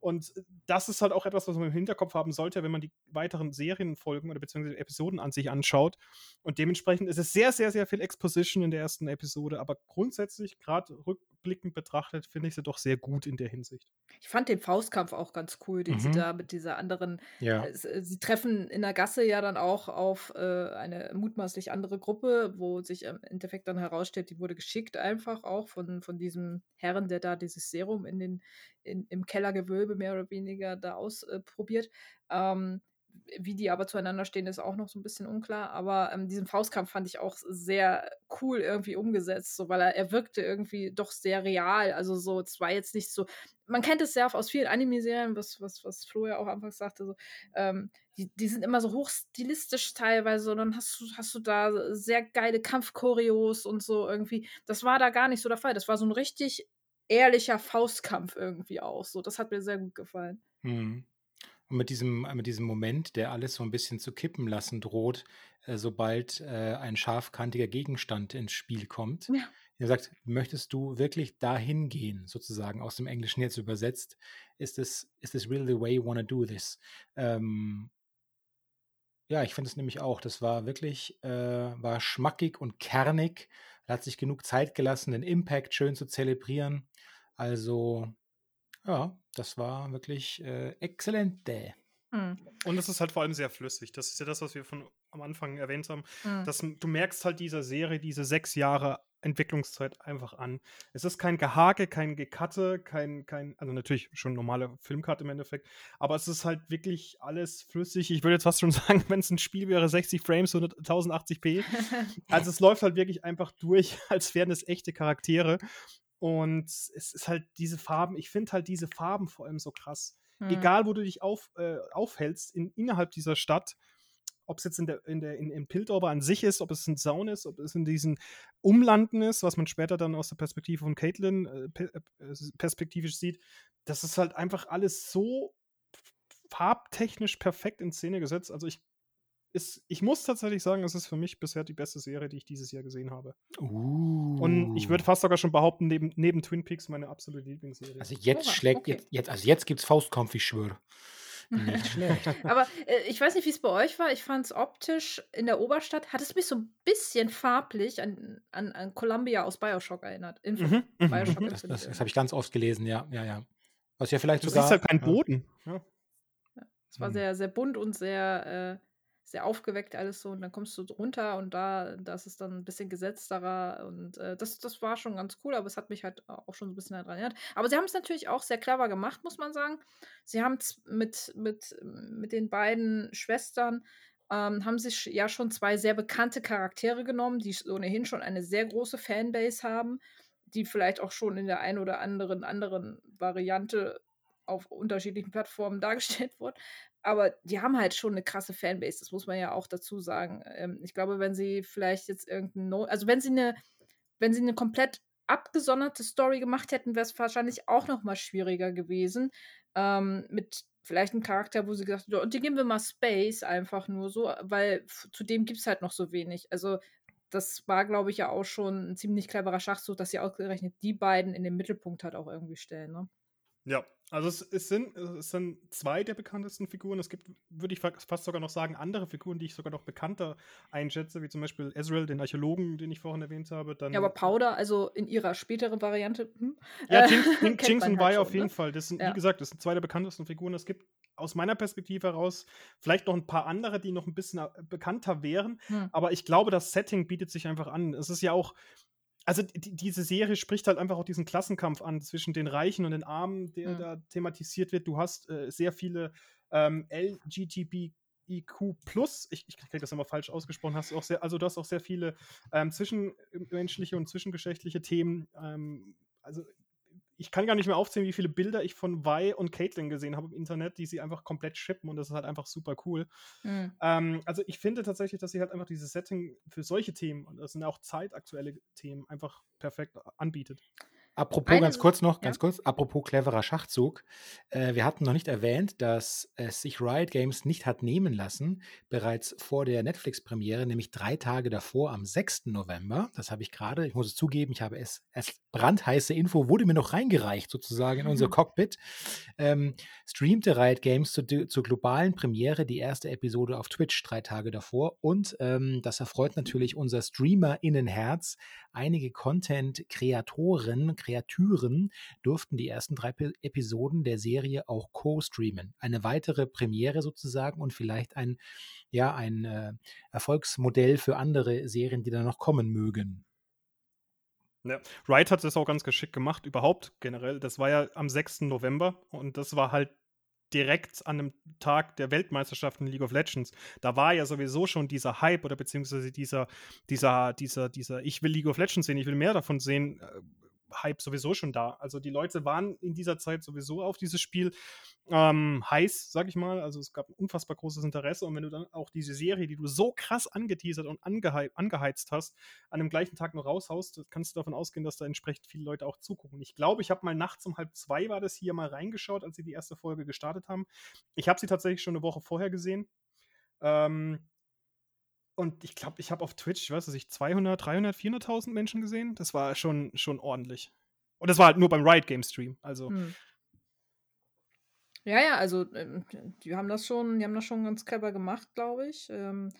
Und das ist halt auch etwas, was man im Hinterkopf haben sollte, wenn man die weiteren Serienfolgen oder beziehungsweise Episoden an sich anschaut. Und dementsprechend ist es sehr, sehr, sehr viel Exposition in der ersten Episode, aber grundsätzlich, gerade rückblickend betrachtet, finde ich sie doch sehr gut in der Hinsicht. Ich fand den Faustkampf auch ganz cool, den sie Mhm. da mit dieser anderen Ja. äh, sie treffen in der Gasse ja dann auch auf, äh, eine mutmaßlich andere Gruppe, wo sich im Endeffekt dann herausstellt, die wurde geschickt einfach auch von von diesem Herren, der da dieses Serum in den in im Kellergewölbe mehr oder weniger da ausprobiert. Äh, ähm, wie die aber zueinander stehen, ist auch noch so ein bisschen unklar, aber, ähm, diesen Faustkampf fand ich auch sehr cool irgendwie umgesetzt, so, weil er er wirkte irgendwie doch sehr real. Also, so es war jetzt nicht so man kennt es ja aus vielen Anime-Serien, was was was Flo ja auch anfangs sagte, so, ähm, die die sind immer so hochstilistisch teilweise und dann hast du hast du da sehr geile Kampfchoreos und so irgendwie. Das war da gar nicht so der Fall. Das war so ein richtig ehrlicher Faustkampf irgendwie auch so. Das hat mir sehr gut gefallen. Mhm. Und mit diesem, mit diesem Moment, der alles so ein bisschen zu kippen lassen droht, äh, sobald äh, ein scharfkantiger Gegenstand ins Spiel kommt. Ja. Er sagt, möchtest du wirklich dahin gehen, sozusagen aus dem Englischen jetzt übersetzt? Ist this, is this really the way you want to do this? Ähm, ja, ich finde es nämlich auch. Das war wirklich, äh, war schmackig und kernig. Er hat sich genug Zeit gelassen, den Impact schön zu zelebrieren. Also, ja, das war wirklich äh, exzellente. Mhm. Und es ist halt vor allem sehr flüssig. Das ist ja das, was wir von am Anfang erwähnt haben. Mhm. Dass, du merkst halt dieser Serie diese sechs Jahre Entwicklungszeit einfach an. Es ist kein Gehake, kein Gekatte, kein, kein, also natürlich schon normale Filmcut im Endeffekt, aber es ist halt wirklich alles flüssig. Ich würde jetzt fast schon sagen, wenn es ein Spiel wäre, 60 Frames, 100 1080p. Also es läuft halt wirklich einfach durch, als wären es echte Charaktere. Und es ist halt diese Farben, ich finde halt diese Farben vor allem so krass. Mhm. Egal, wo du dich auf, äh, aufhältst, in, innerhalb dieser Stadt, ob es jetzt in der, in der, in, in Piltover an sich ist, ob es ein Zaun ist, ob es in diesen Umlanden ist, was man später dann aus der Perspektive von Caitlin äh, pe- äh, perspektivisch sieht, das ist halt einfach alles so farbtechnisch perfekt in Szene gesetzt. Also ich, ist, ich muss tatsächlich sagen, es ist für mich bisher die beste Serie, die ich dieses Jahr gesehen habe. Uh. Und ich würde fast sogar schon behaupten, neben, neben Twin Peaks meine absolute Lieblingsserie. Also jetzt Oha, schlägt, okay. jetzt, jetzt, also jetzt gibt's Faustkampf, ich schwöre. Nicht schlecht. Aber äh, ich weiß nicht, wie es bei euch war. Ich fand es optisch in der Oberstadt, hat es mich so ein bisschen farblich an, an, an Columbia aus Bioshock erinnert. Info. Mhm, mhm, Bioshock mhm. Das, das, das habe ich ganz oft gelesen, ja, ja, ja. Was ja vielleicht Du sogar. siehst halt keinen ja. Boden. Ja. Es war Mhm. sehr, sehr bunt und sehr, äh, sehr aufgeweckt alles so. Und dann kommst du runter und da, da ist es dann ein bisschen gesetzterer. Und äh, das, das war schon ganz cool, aber es hat mich halt auch schon so ein bisschen daran erinnert. Aber sie haben es natürlich auch sehr clever gemacht, muss man sagen. Sie haben mit, mit, mit den beiden Schwestern. Ähm, haben sich ja schon zwei sehr bekannte Charaktere genommen, die ohnehin schon eine sehr große Fanbase haben, die vielleicht auch schon in der einen oder anderen anderen Variante auf unterschiedlichen Plattformen dargestellt wurden. Aber die haben halt schon eine krasse Fanbase, das muss man ja auch dazu sagen. Ähm, ich glaube, wenn sie vielleicht jetzt irgendein No also wenn sie eine wenn sie eine komplett abgesonderte Story gemacht hätten, wäre es wahrscheinlich auch noch mal schwieriger gewesen, ähm, mit vielleicht einem Charakter, wo sie gesagt haben: „Und den geben wir mal Space einfach nur so“, weil zu dem gibt's halt noch so wenig. Also, das war, glaube ich, ja auch schon ein ziemlich cleverer Schachzug, dass sie ausgerechnet die beiden in den Mittelpunkt halt auch irgendwie stellen, ne? Ja, also es, es, sind, es sind zwei der bekanntesten Figuren. Es gibt, würde ich fa- fast sogar noch sagen, andere Figuren, die ich sogar noch bekannter einschätze, wie zum Beispiel Ezreal, den Archäologen, den ich vorhin erwähnt habe. Dann, Ja, aber Powder, also in ihrer späteren Variante, hm? Ja, Jinx, und Vi auf jeden ne? Fall. Das sind, Ja. wie gesagt, das sind zwei der bekanntesten Figuren. Es gibt aus meiner Perspektive heraus vielleicht noch ein paar andere, die noch ein bisschen äh, bekannter wären. Hm. Aber ich glaube, das Setting bietet sich einfach an. Es ist ja auch, also die, diese Serie spricht halt einfach auch diesen Klassenkampf an zwischen den Reichen und den Armen, der Hm. da thematisiert wird. Du hast äh, sehr viele ähm, LGBTIQ ich, ich kriege das immer falsch ausgesprochen, hast auch sehr, also du hast auch sehr viele ähm, zwischenmenschliche und zwischengeschlechtliche Themen. Ähm, also ich kann gar nicht mehr aufzählen, wie viele Bilder ich von Vi und Caitlyn gesehen habe im Internet, die sie einfach komplett shippen und das ist halt einfach super cool. Hm. Ähm, also ich finde tatsächlich, dass sie halt einfach dieses Setting für solche Themen, und das sind auch zeitaktuelle Themen, einfach perfekt anbietet. Apropos, Eine ganz kurz noch, ja? ganz kurz, apropos cleverer Schachzug. Äh, wir hatten noch nicht erwähnt, dass es sich Riot Games nicht hat nehmen lassen, bereits vor der Netflix-Premiere, nämlich drei Tage davor, am 6. November. Das habe ich gerade, ich muss es zugeben, ich habe es, es brandheiße Info, wurde mir noch reingereicht sozusagen in unser Mhm. Cockpit. Ähm, streamte Riot Games zu, zur globalen Premiere die erste Episode auf Twitch drei Tage davor. Und ähm, das erfreut natürlich unser Streamer-Innenherz. Einige Content-Kreatoren, Kreaturen durften die ersten drei Episoden der Serie auch co-streamen. Eine weitere Premiere sozusagen und vielleicht ein, ja, ein äh, Erfolgsmodell für andere Serien, die da noch kommen mögen. Ja. Wright hat das auch ganz geschickt gemacht, überhaupt generell. Das war ja am 6. November und das war halt direkt an dem Tag der Weltmeisterschaften in League of Legends. Da war ja sowieso schon dieser Hype oder beziehungsweise dieser, dieser, dieser, dieser, ich will League of Legends sehen, ich will mehr davon sehen, äh, Hype sowieso schon da. Also die Leute waren in dieser Zeit sowieso auf dieses Spiel ähm, heiß, sag ich mal. Also es gab ein unfassbar großes Interesse. Und wenn du dann auch diese Serie, die du so krass angeteasert und angehe angeheizt hast, an dem gleichen Tag noch raushaust, kannst du davon ausgehen, dass da entsprechend viele Leute auch zugucken. Ich glaube, ich habe mal nachts um halb zwei war das hier mal reingeschaut, als sie die erste Folge gestartet haben. Ich habe sie tatsächlich schon eine Woche vorher gesehen. Ähm, und ich glaube, ich habe auf Twitch, ich weiß nicht, 200, 300, 400.000 Menschen gesehen. Das war schon, schon ordentlich. Und das war halt nur beim Riot Game Stream. Also. Hm. Ja, ja, also ähm, die haben das schon, die haben das schon ganz clever gemacht, glaube ich. Ähm,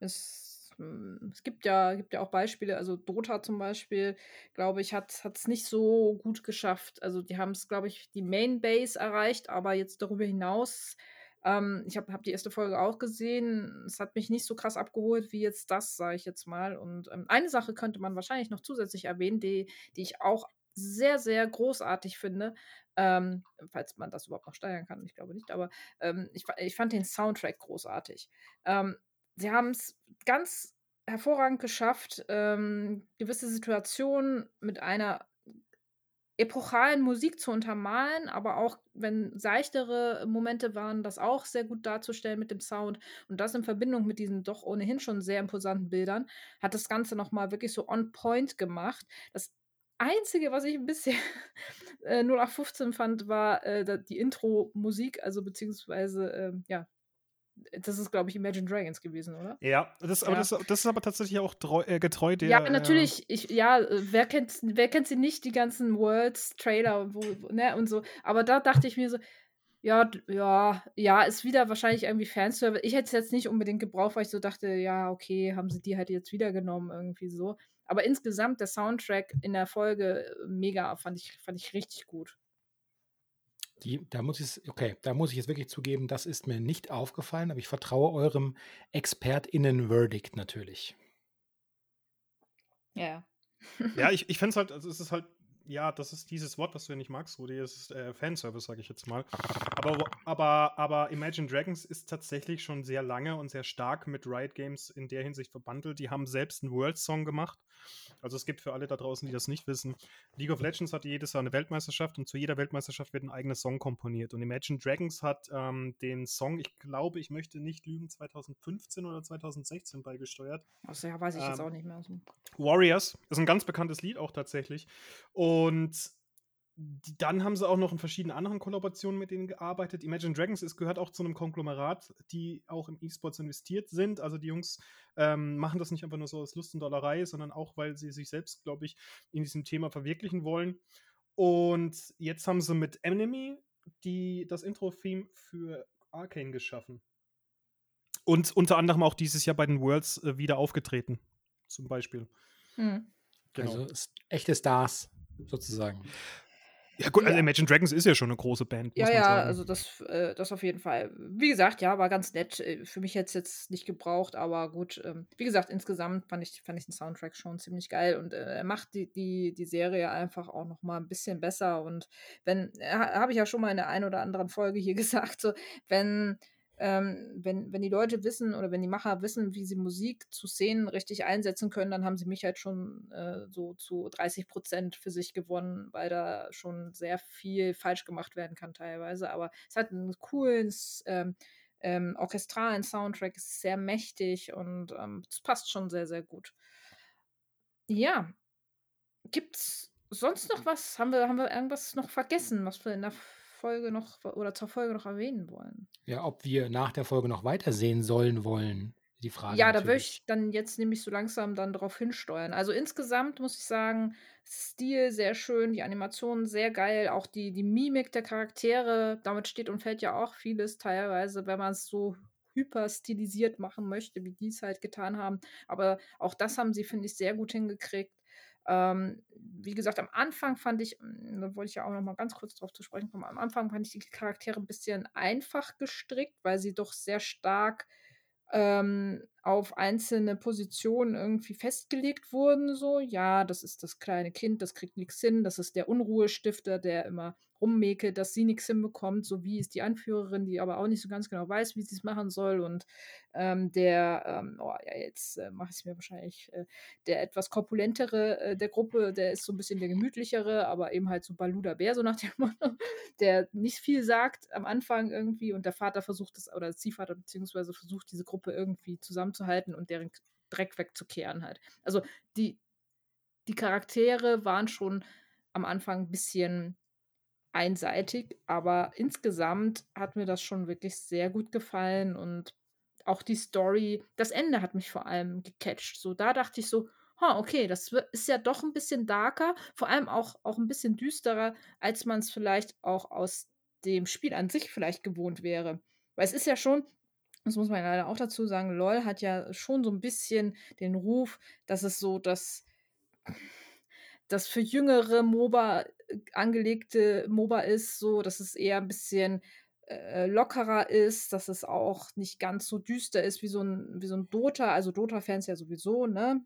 es, hm, es gibt ja, gibt ja auch Beispiele, also Dota zum Beispiel, glaube ich, hat es nicht so gut geschafft. Also die haben es, glaube ich, die Main Base erreicht, aber jetzt darüber hinaus ähm, ich habe hab die erste Folge auch gesehen. Es hat mich nicht so krass abgeholt wie jetzt das, sage ich jetzt mal. Und ähm, eine Sache könnte man wahrscheinlich noch zusätzlich erwähnen, die, die ich auch sehr, sehr großartig finde. Ähm, falls man das überhaupt noch steuern kann, ich glaube nicht, aber ähm, ich, ich fand den Soundtrack großartig. Ähm, sie haben es ganz hervorragend geschafft, ähm, gewisse Situationen mit einer epochalen Musik zu untermalen, aber auch wenn seichtere Momente waren, das auch sehr gut darzustellen mit dem Sound und das in Verbindung mit diesen doch ohnehin schon sehr imposanten Bildern, hat das Ganze nochmal wirklich so on point gemacht. Das Einzige, was ich ein bisschen äh, 0815 fand, war äh, die Intro-Musik, also beziehungsweise, äh, ja, das ist, glaube ich, Imagine Dragons gewesen, oder? Ja, das, aber ja. Das, das, ist aber tatsächlich auch treu, äh, getreu der. Ja, natürlich. Äh, ich, ja, wer kennt, wer kennt sie nicht, die ganzen Worlds, Trailer wo, ne, und so. Aber da dachte ich mir so, ja, ja, ja, ist wieder wahrscheinlich irgendwie Fanservice. Ich hätte es jetzt nicht unbedingt gebraucht, weil ich so dachte, ja, okay, haben sie die halt jetzt wieder genommen, irgendwie so. Aber insgesamt der Soundtrack in der Folge äh, mega, fand ich, fand ich richtig gut. Die, da muss ich okay, da muss ich jetzt wirklich zugeben, das ist mir nicht aufgefallen, aber ich vertraue eurem ExpertInnen-Verdict natürlich. Ja. ja, ich, ich fände es halt, also es ist halt ja, das ist dieses Wort, was du ja nicht magst, Rudi, das ist äh, Fanservice, sage ich jetzt mal. Aber, aber, aber Imagine Dragons ist tatsächlich schon sehr lange und sehr stark mit Riot Games in der Hinsicht verbandelt. Die haben selbst einen World Song gemacht. Also es gibt für alle da draußen, die das nicht wissen, League of Legends hat jedes Jahr eine Weltmeisterschaft und zu jeder Weltmeisterschaft wird ein eigener Song komponiert. Und Imagine Dragons hat ähm, den Song, ich glaube, ich möchte nicht lügen, 2015 oder 2016 beigesteuert. Also ja, weiß ich ähm, jetzt auch nicht mehr. Warriors ist ein ganz bekanntes Lied auch tatsächlich. Und die, dann haben sie auch noch in verschiedenen anderen Kollaborationen mit denen gearbeitet. Imagine Dragons ist, gehört auch zu einem Konglomerat, die auch im E-Sports investiert sind. Also die Jungs ähm, machen das nicht einfach nur so aus Lust und Dollerei, sondern auch, weil sie sich selbst, glaube ich, in diesem Thema verwirklichen wollen. Und jetzt haben sie mit Enemy die, das Intro-Theme für Arcane geschaffen. Und unter anderem auch dieses Jahr bei den Worlds äh, wieder aufgetreten, zum Beispiel. Mhm. Genau. Also echte Stars sozusagen. Ja, gut, also Imagine Dragons ist ja schon eine große Band. Ja, ja, sagen. also das, äh, das auf jeden Fall. Wie gesagt, ja, war ganz nett. Äh, für mich hätte es jetzt nicht gebraucht, aber gut. Ähm, wie gesagt, insgesamt fand ich, fand ich den Soundtrack schon ziemlich geil und äh, er macht die, die, die Serie einfach auch noch mal ein bisschen besser. Und wenn, äh, habe ich ja schon mal in der einen oder anderen Folge hier gesagt, so, wenn ähm, wenn, wenn die Leute wissen oder wenn die Macher wissen, wie sie Musik zu Szenen richtig einsetzen können, dann haben sie mich halt schon äh, so zu 30 Prozent für sich gewonnen, weil da schon sehr viel falsch gemacht werden kann teilweise. Aber es hat einen coolen ähm, ähm, orchestralen Soundtrack, ist sehr mächtig und ähm, es passt schon sehr, sehr gut. Ja. Gibt's sonst noch was? Haben wir, haben wir irgendwas noch vergessen, was wir in der Folge noch oder zur Folge noch erwähnen wollen. Ja, ob wir nach der Folge noch weitersehen sollen wollen. Die Frage. Ja, natürlich. da würde ich dann jetzt nämlich so langsam dann darauf hinsteuern. Also insgesamt muss ich sagen, Stil sehr schön, die Animation sehr geil, auch die, die Mimik der Charaktere, damit steht und fällt ja auch vieles teilweise, wenn man es so hyper stilisiert machen möchte, wie die es halt getan haben. Aber auch das haben sie, finde ich, sehr gut hingekriegt. Ähm, wie gesagt, am Anfang fand ich, hm, da wollte ich ja auch noch mal ganz kurz drauf zu sprechen kommen, am Anfang fand ich die Charaktere ein bisschen einfach gestrickt, weil sie doch sehr stark ähm, auf einzelne Positionen irgendwie festgelegt wurden. So, ja, das ist das kleine Kind, das kriegt nichts hin, das ist der Unruhestifter, der immer rummäkelt, dass sie nichts hinbekommt, so wie ist die Anführerin, die aber auch nicht so ganz genau weiß, wie sie es machen soll. Und ähm, der, ähm, oh ja, jetzt äh, mache ich es mir wahrscheinlich, äh, der etwas korpulentere äh, der Gruppe, der ist so ein bisschen der gemütlichere, aber eben halt so Baluda Bär, so nach dem Motto, der nicht viel sagt am Anfang irgendwie und der Vater versucht es, oder der Ziehvater beziehungsweise versucht diese Gruppe irgendwie zusammenzuhalten und deren Dreck wegzukehren halt. Also die, die Charaktere waren schon am Anfang ein bisschen einseitig, aber insgesamt hat mir das schon wirklich sehr gut gefallen und auch die Story, das Ende hat mich vor allem gecatcht. So, da dachte ich so, ha, okay, das ist ja doch ein bisschen darker, vor allem auch, auch ein bisschen düsterer, als man es vielleicht auch aus dem Spiel an sich vielleicht gewohnt wäre. Weil es ist ja schon, das muss man leider auch dazu sagen, LOL hat ja schon so ein bisschen den Ruf, dass es so das, das für jüngere MOBA äh, angelegte MOBA ist, so, dass es eher ein bisschen äh, lockerer ist, dass es auch nicht ganz so düster ist wie so ein, wie so ein Dota. Also Dota-Fans ja sowieso, ne?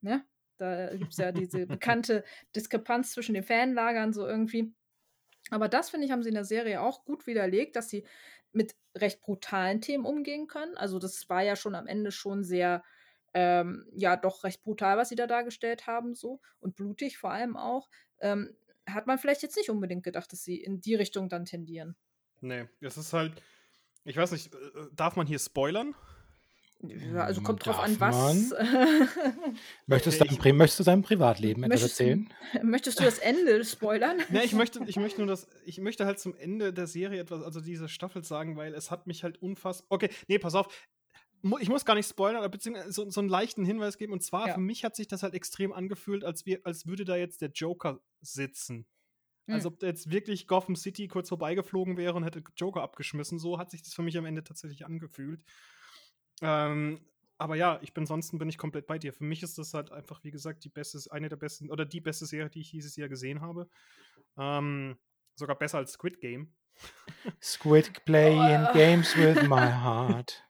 ne? Da gibt es ja diese bekannte Diskrepanz zwischen den Fanlagern so irgendwie. Aber das, finde ich, haben sie in der Serie auch gut widerlegt, dass sie mit recht brutalen Themen umgehen können. Also das war ja schon am Ende schon sehr, ähm, ja, doch recht brutal, was sie da dargestellt haben, so. Und blutig vor allem auch. Ähm, hat man vielleicht jetzt nicht unbedingt gedacht, dass sie in die Richtung dann tendieren. Nee, es ist halt, ich weiß nicht, äh, äh, darf man hier spoilern? Ja, also kommt drauf an, was. möchtest, du dein, möchtest du dein Privatleben etwas erzählen? Möchtest du das Ende spoilern? nee, ich möchte, ich möchte nur das, ich möchte halt zum Ende der Serie etwas, also dieser Staffel sagen, weil es hat mich halt unfassbar. Okay, nee, pass auf. Ich muss gar nicht spoilern, beziehungsweise so, so einen leichten Hinweis geben. Und zwar, ja. für mich hat sich das halt extrem angefühlt, als, wir, als würde da jetzt der Joker sitzen. Als hm. ob jetzt wirklich Gotham City kurz vorbeigeflogen wäre und hätte Joker abgeschmissen. So hat sich das für mich am Ende tatsächlich angefühlt. Ähm, aber ja, ich bin ansonsten bin ich komplett bei dir. Für mich ist das halt einfach, wie gesagt, die beste, eine der besten oder die beste Serie, die ich dieses Jahr gesehen habe. Ähm, sogar besser als Squid Game. Squid playing oh. games with my heart.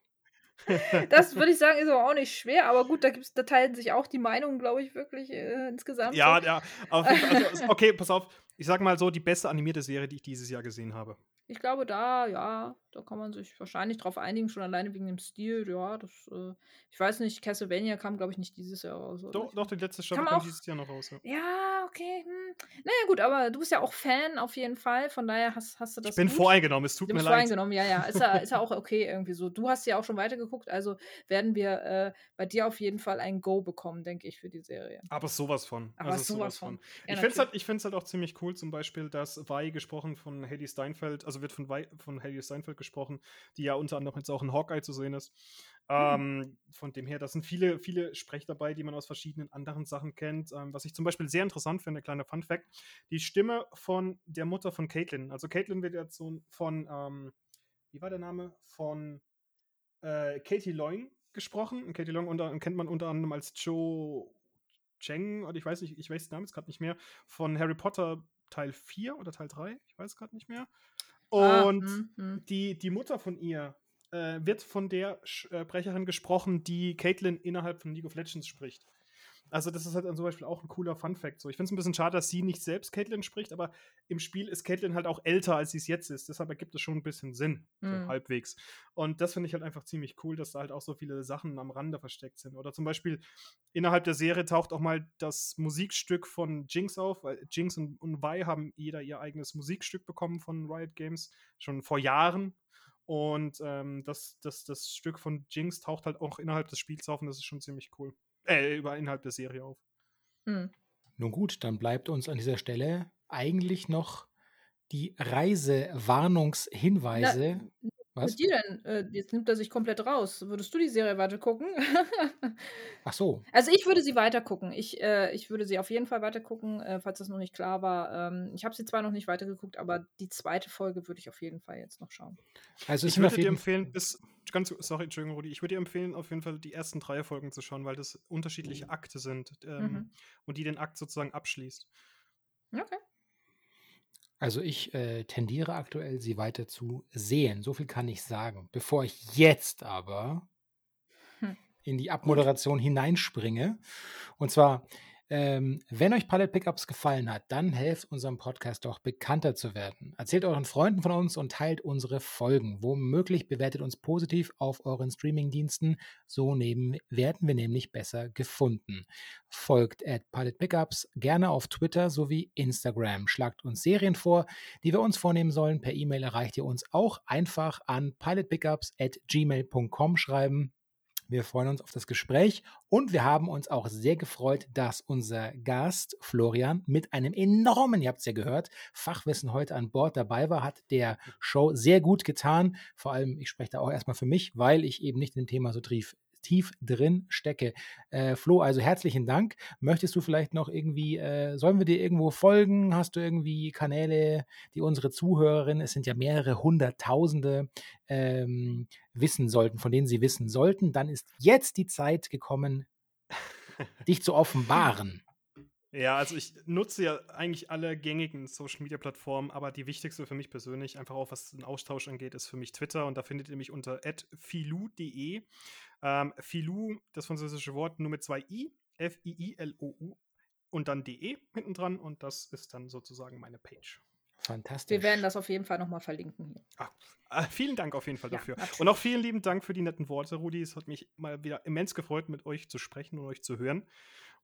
Das würde ich sagen, ist aber auch nicht schwer, aber gut, da, gibt's, da teilen sich auch die Meinungen, glaube ich, wirklich äh, insgesamt. Ja, so. ja. Also, okay, pass auf. Ich sag mal so, die beste animierte Serie, die ich dieses Jahr gesehen habe. Ich glaube, da, ja, da kann man sich wahrscheinlich drauf einigen, schon alleine wegen dem Stil. Ja, das, äh, ich weiß nicht, Castlevania kam, glaube ich, nicht dieses Jahr raus. Doch, doch, die letzte Staffel kam, dieses Jahr noch raus. Ja, ja okay. Hm. Naja, gut, aber du bist ja auch Fan auf jeden Fall, von daher hast, hast du das. Ich bin gut. voreingenommen, es tut du mir leid. voreingenommen, ja, ja. Ist ja, ist ja auch okay irgendwie so. Du hast ja auch schon weitergeguckt, also werden wir äh, bei dir auf jeden Fall ein Go bekommen, denke ich, für die Serie. Aber sowas von. Aber also sowas, sowas von. von. Ja, ich finde es halt, halt auch ziemlich cool, zum Beispiel, dass Vi gesprochen von Hedy Steinfeld, also wird von, Vi, von Hedy Steinfeld gesprochen, die ja unter anderem jetzt auch in Hawkeye zu sehen ist. Mhm. Ähm, von dem her, da sind viele, viele Sprecher dabei, die man aus verschiedenen anderen Sachen kennt. Ähm, was ich zum Beispiel sehr interessant finde, kleiner Fun Fact: die Stimme von der Mutter von Caitlin. Also Caitlin wird jetzt so von, ähm, wie war der Name? Von äh, Katie Loing gesprochen. Und Katie Loing unter, kennt man unter anderem als Joe Cheng, oder ich weiß nicht, ich weiß den Namen jetzt gerade nicht mehr, von Harry Potter Teil 4 oder Teil 3, ich weiß gerade nicht mehr. Ah, Und ah. Die, die Mutter von ihr äh, wird von der äh, Sprecherin gesprochen, die Caitlin innerhalb von League of Legends spricht. Also, das ist halt zum Beispiel auch ein cooler Fun-Fact. So. Ich finde es ein bisschen schade, dass sie nicht selbst Caitlin spricht, aber im Spiel ist Caitlin halt auch älter, als sie es jetzt ist. Deshalb ergibt es schon ein bisschen Sinn, mhm. so halbwegs. Und das finde ich halt einfach ziemlich cool, dass da halt auch so viele Sachen am Rande versteckt sind. Oder zum Beispiel innerhalb der Serie taucht auch mal das Musikstück von Jinx auf, weil Jinx und, und Vi haben jeder ihr eigenes Musikstück bekommen von Riot Games, schon vor Jahren. Und ähm, das, das, das Stück von Jinx taucht halt auch innerhalb des Spiels auf und das ist schon ziemlich cool. Äh, über innerhalb der Serie auf. Hm. Nun gut, dann bleibt uns an dieser Stelle eigentlich noch die Reisewarnungshinweise. Was? Mit dir denn? Äh, jetzt nimmt er sich komplett raus. Würdest du die Serie weiter gucken? Ach so. Also ich würde sie weiter gucken. Ich, äh, ich würde sie auf jeden Fall weiter gucken, äh, falls das noch nicht klar war. Ähm, ich habe sie zwar noch nicht weitergeguckt, aber die zweite Folge würde ich auf jeden Fall jetzt noch schauen. Also ich würde dir empfehlen, bis ganz sorry, Entschuldigung, Rudi, ich würde dir empfehlen, auf jeden Fall die ersten drei Folgen zu schauen, weil das unterschiedliche mhm. Akte sind ähm, mhm. und die den Akt sozusagen abschließt. Okay. Also ich äh, tendiere aktuell, sie weiter zu sehen. So viel kann ich sagen. Bevor ich jetzt aber hm. in die Abmoderation hineinspringe. Und zwar ähm, wenn euch Palette Pickups gefallen hat, dann helft unserem Podcast doch bekannter zu werden. Erzählt euren Freunden von uns und teilt unsere Folgen. Womöglich bewertet uns positiv auf euren Streamingdiensten. So neben, werden wir nämlich besser gefunden. Folgt at Pilot Pickups gerne auf Twitter sowie Instagram. Schlagt uns Serien vor, die wir uns vornehmen sollen. Per E-Mail erreicht ihr uns auch einfach an pilotpickups at gmail.com schreiben. Wir freuen uns auf das Gespräch und wir haben uns auch sehr gefreut, dass unser Gast Florian mit einem enormen, ihr habt es ja gehört, Fachwissen heute an Bord dabei war, hat der Show sehr gut getan. Vor allem, ich spreche da auch erstmal für mich, weil ich eben nicht in dem Thema so tief, tief drin stecke. Äh, Flo, also herzlichen Dank. Möchtest du vielleicht noch irgendwie, äh, sollen wir dir irgendwo folgen? Hast du irgendwie Kanäle, die unsere Zuhörerinnen, es sind ja mehrere Hunderttausende, ähm, wissen sollten, von denen sie wissen sollten? Dann ist jetzt die Zeit gekommen, dich zu offenbaren. Ja, also ich nutze ja eigentlich alle gängigen Social-Media-Plattformen, aber die wichtigste für mich persönlich, einfach auch was den Austausch angeht, ist für mich Twitter und da findet ihr mich unter filou.de. Ähm, Filou, das französische Wort, nur mit zwei i, F-I-I-L-O-U und dann de hinten dran und das ist dann sozusagen meine Page. Fantastisch. Wir werden das auf jeden Fall nochmal verlinken hier. Ach, äh, vielen Dank auf jeden Fall ja, dafür. Absolut. Und auch vielen lieben Dank für die netten Worte, Rudi. Es hat mich mal wieder immens gefreut, mit euch zu sprechen und euch zu hören.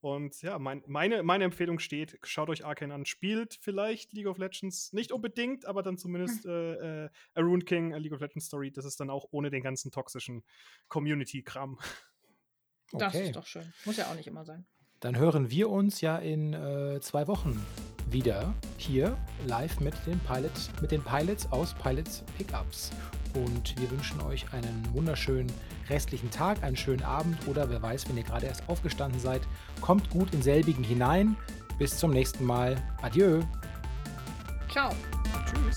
Und ja, mein, meine, meine Empfehlung steht: schaut euch Arcane an, spielt vielleicht League of Legends, nicht unbedingt, aber dann zumindest hm. äh, äh, A Rune King, a League of Legends Story. Das ist dann auch ohne den ganzen toxischen Community-Kram. Okay. Das ist doch schön. Muss ja auch nicht immer sein. Dann hören wir uns ja in äh, zwei Wochen wieder hier live mit den, Pilot, mit den Pilots aus Pilots Pickups. Und wir wünschen euch einen wunderschönen restlichen Tag, einen schönen Abend oder wer weiß, wenn ihr gerade erst aufgestanden seid, kommt gut in selbigen hinein. Bis zum nächsten Mal. Adieu. Ciao. Tschüss.